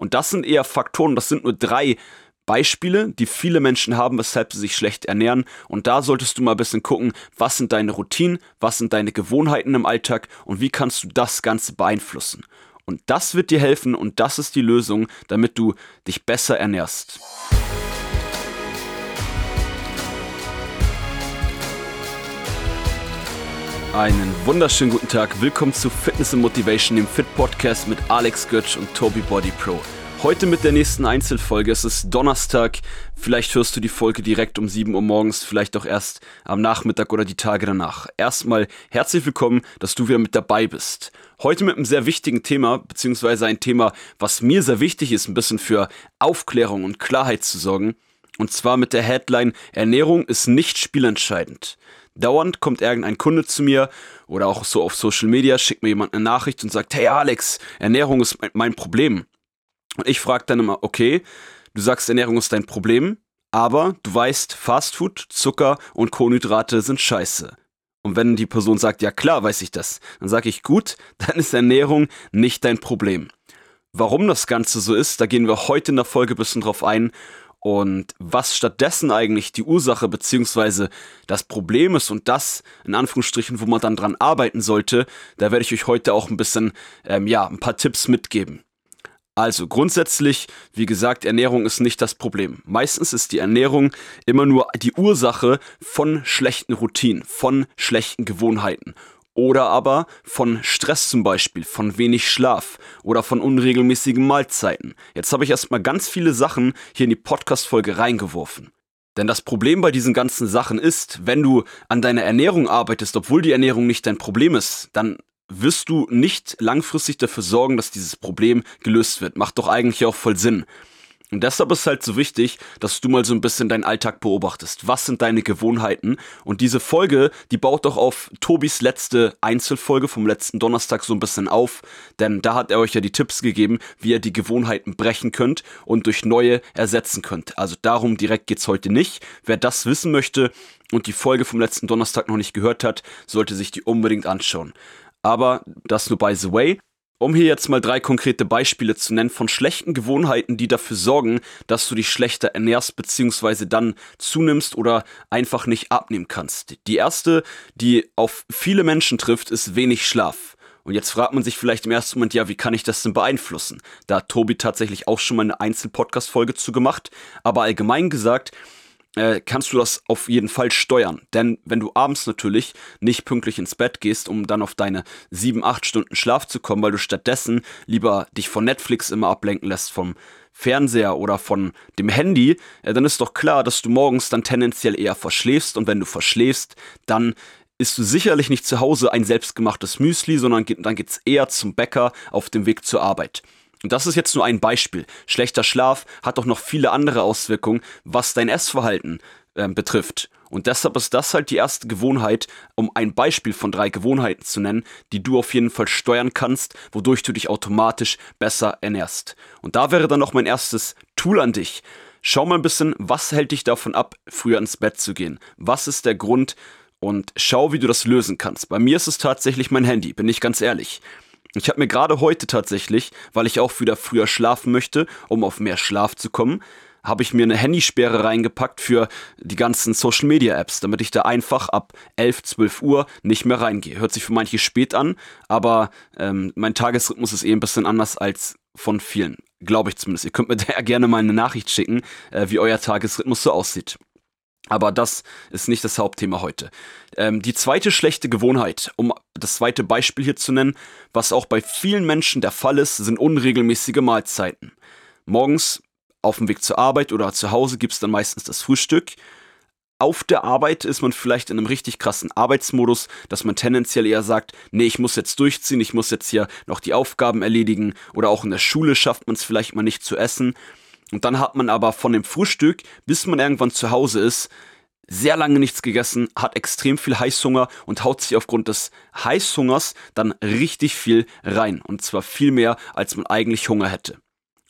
Und das sind eher Faktoren, das sind nur drei Beispiele, die viele Menschen haben, weshalb sie sich schlecht ernähren. Und da solltest du mal ein bisschen gucken, was sind deine Routinen, was sind deine Gewohnheiten im Alltag und wie kannst du das Ganze beeinflussen. Und das wird dir helfen und das ist die Lösung, damit du dich besser ernährst. Einen wunderschönen guten Tag. Willkommen zu Fitness and Motivation, dem Fit Podcast mit Alex Götz und Toby Body Pro. Heute mit der nächsten Einzelfolge. Es ist Donnerstag. Vielleicht hörst du die Folge direkt um 7 Uhr morgens, vielleicht auch erst am Nachmittag oder die Tage danach. Erstmal herzlich willkommen, dass du wieder mit dabei bist. Heute mit einem sehr wichtigen Thema, beziehungsweise ein Thema, was mir sehr wichtig ist, ein bisschen für Aufklärung und Klarheit zu sorgen. Und zwar mit der Headline Ernährung ist nicht spielentscheidend. Dauernd kommt irgendein Kunde zu mir oder auch so auf Social Media, schickt mir jemand eine Nachricht und sagt, hey Alex, Ernährung ist mein Problem. Und ich frage dann immer, okay, du sagst, Ernährung ist dein Problem, aber du weißt, Fastfood, Zucker und Kohlenhydrate sind scheiße. Und wenn die Person sagt, ja klar, weiß ich das, dann sage ich, gut, dann ist Ernährung nicht dein Problem. Warum das Ganze so ist, da gehen wir heute in der Folge ein bisschen drauf ein und was stattdessen eigentlich die Ursache beziehungsweise das Problem ist und das in Anführungsstrichen, wo man dann dran arbeiten sollte, da werde ich euch heute auch ein bisschen, ähm, ja, ein paar Tipps mitgeben. Also grundsätzlich, wie gesagt, Ernährung ist nicht das Problem. Meistens ist die Ernährung immer nur die Ursache von schlechten Routinen, von schlechten Gewohnheiten oder aber von Stress zum Beispiel, von wenig Schlaf oder von unregelmäßigen Mahlzeiten. Jetzt habe ich erstmal ganz viele Sachen hier in die Podcast-Folge reingeworfen. Denn das Problem bei diesen ganzen Sachen ist, wenn du an deiner Ernährung arbeitest, obwohl die Ernährung nicht dein Problem ist, dann wirst du nicht langfristig dafür sorgen, dass dieses Problem gelöst wird. Macht doch eigentlich auch voll Sinn. Und deshalb ist es halt so wichtig, dass du mal so ein bisschen deinen Alltag beobachtest. Was sind deine Gewohnheiten? Und diese Folge, die baut doch auf Tobis letzte Einzelfolge vom letzten Donnerstag so ein bisschen auf. Denn da hat er euch ja die Tipps gegeben, wie ihr die Gewohnheiten brechen könnt und durch neue ersetzen könnt. Also darum direkt geht's heute nicht. Wer das wissen möchte und die Folge vom letzten Donnerstag noch nicht gehört hat, sollte sich die unbedingt anschauen. Aber das nur by the way. Um hier jetzt mal drei konkrete Beispiele zu nennen von schlechten Gewohnheiten, die dafür sorgen, dass du dich schlechter ernährst bzw. dann zunimmst oder einfach nicht abnehmen kannst. Die erste, die auf viele Menschen trifft, ist wenig Schlaf. Und jetzt fragt man sich vielleicht im ersten Moment, ja, wie kann ich das denn beeinflussen? Da hat Tobi tatsächlich auch schon mal eine Einzelpodcast-Folge zu gemacht. Aber allgemein gesagt, äh, kannst du das auf jeden Fall steuern. Denn wenn du abends natürlich nicht pünktlich ins Bett gehst, um dann auf deine 7, 8 Stunden Schlaf zu kommen, weil du stattdessen lieber dich von Netflix immer ablenken lässt, vom Fernseher oder von dem Handy, äh, dann ist doch klar, dass du morgens dann tendenziell eher verschläfst und wenn du verschläfst, dann isst du sicherlich nicht zu Hause ein selbstgemachtes Müsli, sondern dann geht's eher zum Bäcker auf dem Weg zur Arbeit. Und das ist jetzt nur ein Beispiel. Schlechter Schlaf hat auch noch viele andere Auswirkungen, was dein Essverhalten äh, betrifft. Und deshalb ist das halt die erste Gewohnheit, um ein Beispiel von drei Gewohnheiten zu nennen, die du auf jeden Fall steuern kannst, wodurch du dich automatisch besser ernährst. Und da wäre dann noch mein erstes Tool an dich. Schau mal ein bisschen, was hält dich davon ab, früher ins Bett zu gehen? Was ist der Grund? Und schau, wie du das lösen kannst. Bei mir ist es tatsächlich mein Handy, bin ich ganz ehrlich. Ich habe mir gerade heute tatsächlich, weil ich auch wieder früher schlafen möchte, um auf mehr Schlaf zu kommen, habe ich mir eine Handysperre reingepackt für die ganzen Social Media Apps, damit ich da einfach ab 11, 12 Uhr nicht mehr reingehe. Hört sich für manche spät an, aber ähm, mein Tagesrhythmus ist eh ein bisschen anders als von vielen. Glaube ich zumindest. Ihr könnt mir da gerne mal eine Nachricht schicken, äh, wie euer Tagesrhythmus so aussieht. Aber das ist nicht das Hauptthema heute. Ähm, die zweite schlechte Gewohnheit, um das zweite Beispiel hier zu nennen, was auch bei vielen Menschen der Fall ist, sind unregelmäßige Mahlzeiten. Morgens auf dem Weg zur Arbeit oder zu Hause gibt es dann meistens das Frühstück. Auf der Arbeit ist man vielleicht in einem richtig krassen Arbeitsmodus, dass man tendenziell eher sagt, nee, ich muss jetzt durchziehen, ich muss jetzt hier noch die Aufgaben erledigen oder auch in der Schule schafft man es vielleicht mal nicht zu essen. Und dann hat man aber von dem Frühstück, bis man irgendwann zu Hause ist, sehr lange nichts gegessen, hat extrem viel Heißhunger und haut sich aufgrund des Heißhungers dann richtig viel rein. Und zwar viel mehr, als man eigentlich Hunger hätte.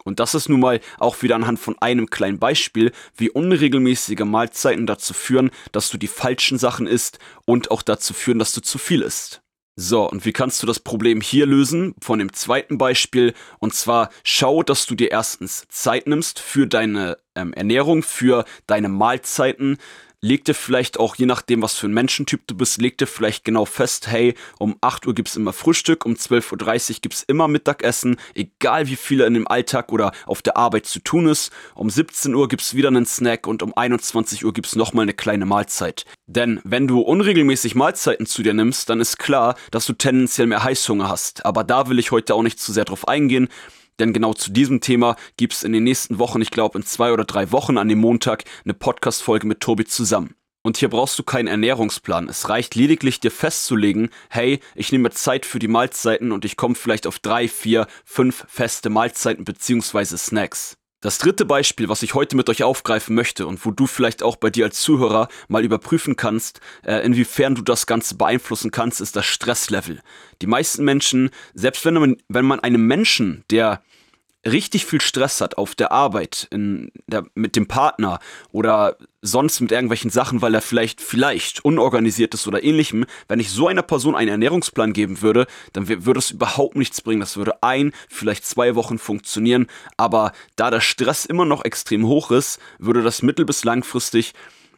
Und das ist nun mal auch wieder anhand von einem kleinen Beispiel, wie unregelmäßige Mahlzeiten dazu führen, dass du die falschen Sachen isst und auch dazu führen, dass du zu viel isst. So, und wie kannst du das Problem hier lösen? Von dem zweiten Beispiel. Und zwar schau, dass du dir erstens Zeit nimmst für deine ähm, Ernährung, für deine Mahlzeiten leg dir vielleicht auch, je nachdem, was für ein Menschentyp du bist, leg dir vielleicht genau fest, hey, um 8 Uhr gibt's immer Frühstück, um 12.30 Uhr gibt's immer Mittagessen, egal wie viel in dem Alltag oder auf der Arbeit zu tun ist. Um 17 Uhr gibt's wieder einen Snack und um 21 Uhr gibt's nochmal eine kleine Mahlzeit. Denn wenn du unregelmäßig Mahlzeiten zu dir nimmst, dann ist klar, dass du tendenziell mehr Heißhunger hast. Aber da will ich heute auch nicht zu sehr drauf eingehen. Denn genau zu diesem Thema gibt es in den nächsten Wochen, ich glaube in zwei oder drei Wochen an dem Montag, eine Podcast-Folge mit Tobi zusammen. Und hier brauchst du keinen Ernährungsplan. Es reicht lediglich dir festzulegen, hey, ich nehme Zeit für die Mahlzeiten und ich komme vielleicht auf drei, vier, fünf feste Mahlzeiten bzw. Snacks. Das dritte Beispiel, was ich heute mit euch aufgreifen möchte und wo du vielleicht auch bei dir als Zuhörer mal überprüfen kannst, äh, inwiefern du das Ganze beeinflussen kannst, ist das Stresslevel. Die meisten Menschen, selbst wenn man, wenn man einem Menschen, der richtig viel Stress hat auf der Arbeit, in der, mit dem Partner oder sonst mit irgendwelchen Sachen, weil er vielleicht, vielleicht unorganisiert ist oder ähnlichem, wenn ich so einer Person einen Ernährungsplan geben würde, dann würde es überhaupt nichts bringen. Das würde ein, vielleicht zwei Wochen funktionieren, aber da der Stress immer noch extrem hoch ist, würde das mittel- bis langfristig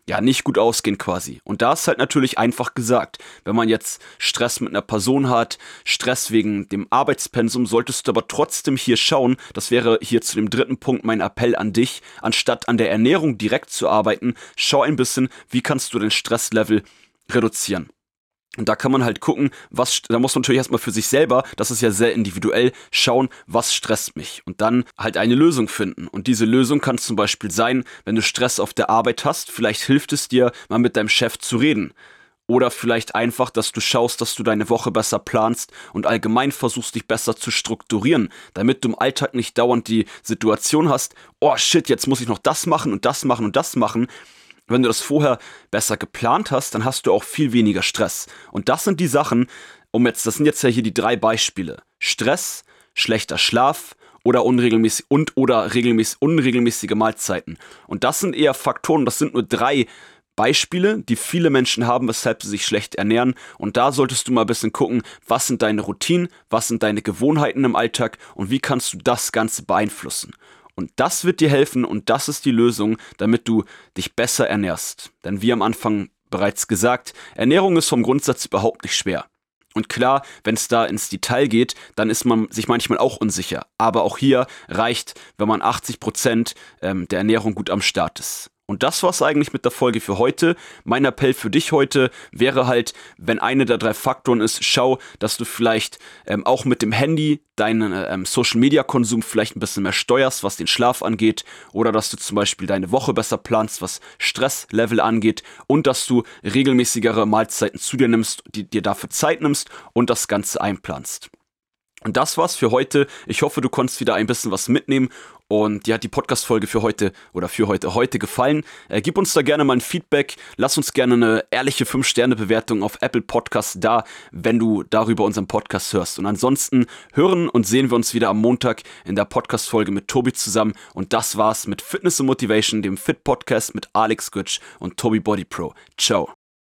ja nicht gut ausgehen quasi. Und da ist halt natürlich einfach gesagt, wenn man jetzt Stress mit einer Person hat, Stress wegen dem Arbeitspensum, solltest du aber trotzdem hier schauen, das wäre hier zu dem dritten Punkt mein Appell an dich, anstatt an der Ernährung direkt zu arbeiten, schau ein bisschen, wie kannst du den Stresslevel reduzieren. Und da kann man halt gucken, was, da muss man natürlich erstmal für sich selber, das ist ja sehr individuell, schauen, was stresst mich. Und dann halt eine Lösung finden. Und diese Lösung kann zum Beispiel sein, wenn du Stress auf der Arbeit hast, vielleicht hilft es dir, mal mit deinem Chef zu reden. Oder vielleicht einfach, dass du schaust, dass du deine Woche besser planst und allgemein versuchst, dich besser zu strukturieren, damit du im Alltag nicht dauernd die Situation hast, oh shit, jetzt muss ich noch das machen und das machen und das machen, wenn du das vorher besser geplant hast, dann hast du auch viel weniger Stress. Und das sind die Sachen, um jetzt, das sind jetzt ja hier die drei Beispiele. Stress, schlechter Schlaf oder unregelmäßig und oder regelmäßig unregelmäßige Mahlzeiten. Und das sind eher Faktoren, das sind nur drei Beispiele, die viele Menschen haben, weshalb sie sich schlecht ernähren. Und da solltest du mal ein bisschen gucken, was sind deine Routinen, was sind deine Gewohnheiten im Alltag und wie kannst du das Ganze beeinflussen. Und das wird dir helfen und das ist die Lösung, damit du dich besser ernährst. Denn wie am Anfang bereits gesagt, Ernährung ist vom Grundsatz überhaupt nicht schwer. Und klar, wenn es da ins Detail geht, dann ist man sich manchmal auch unsicher. Aber auch hier reicht, wenn man 80 Prozent ähm, der Ernährung gut am Start ist. Und das war's eigentlich mit der Folge für heute. Mein Appell für dich heute wäre halt, wenn eine der drei Faktoren ist, schau, dass du vielleicht ähm, auch mit dem Handy deinen ähm, Social Media Konsum vielleicht ein bisschen mehr steuerst, was den Schlaf angeht, oder dass du zum Beispiel deine Woche besser planst, was Stresslevel angeht, und dass du regelmäßigere Mahlzeiten zu dir nimmst, die dir dafür Zeit nimmst und das Ganze einplanst. Und das war's für heute. Ich hoffe, du konntest wieder ein bisschen was mitnehmen und dir hat die Podcast-Folge für heute oder für heute heute gefallen. Äh, gib uns da gerne mal ein Feedback. Lass uns gerne eine ehrliche 5-Sterne-Bewertung auf Apple Podcasts da, wenn du darüber unseren Podcast hörst. Und ansonsten hören und sehen wir uns wieder am Montag in der Podcast-Folge mit Tobi zusammen. Und das war's mit Fitness und Motivation, dem Fit-Podcast mit Alex Götsch und Tobi Body Pro. Ciao.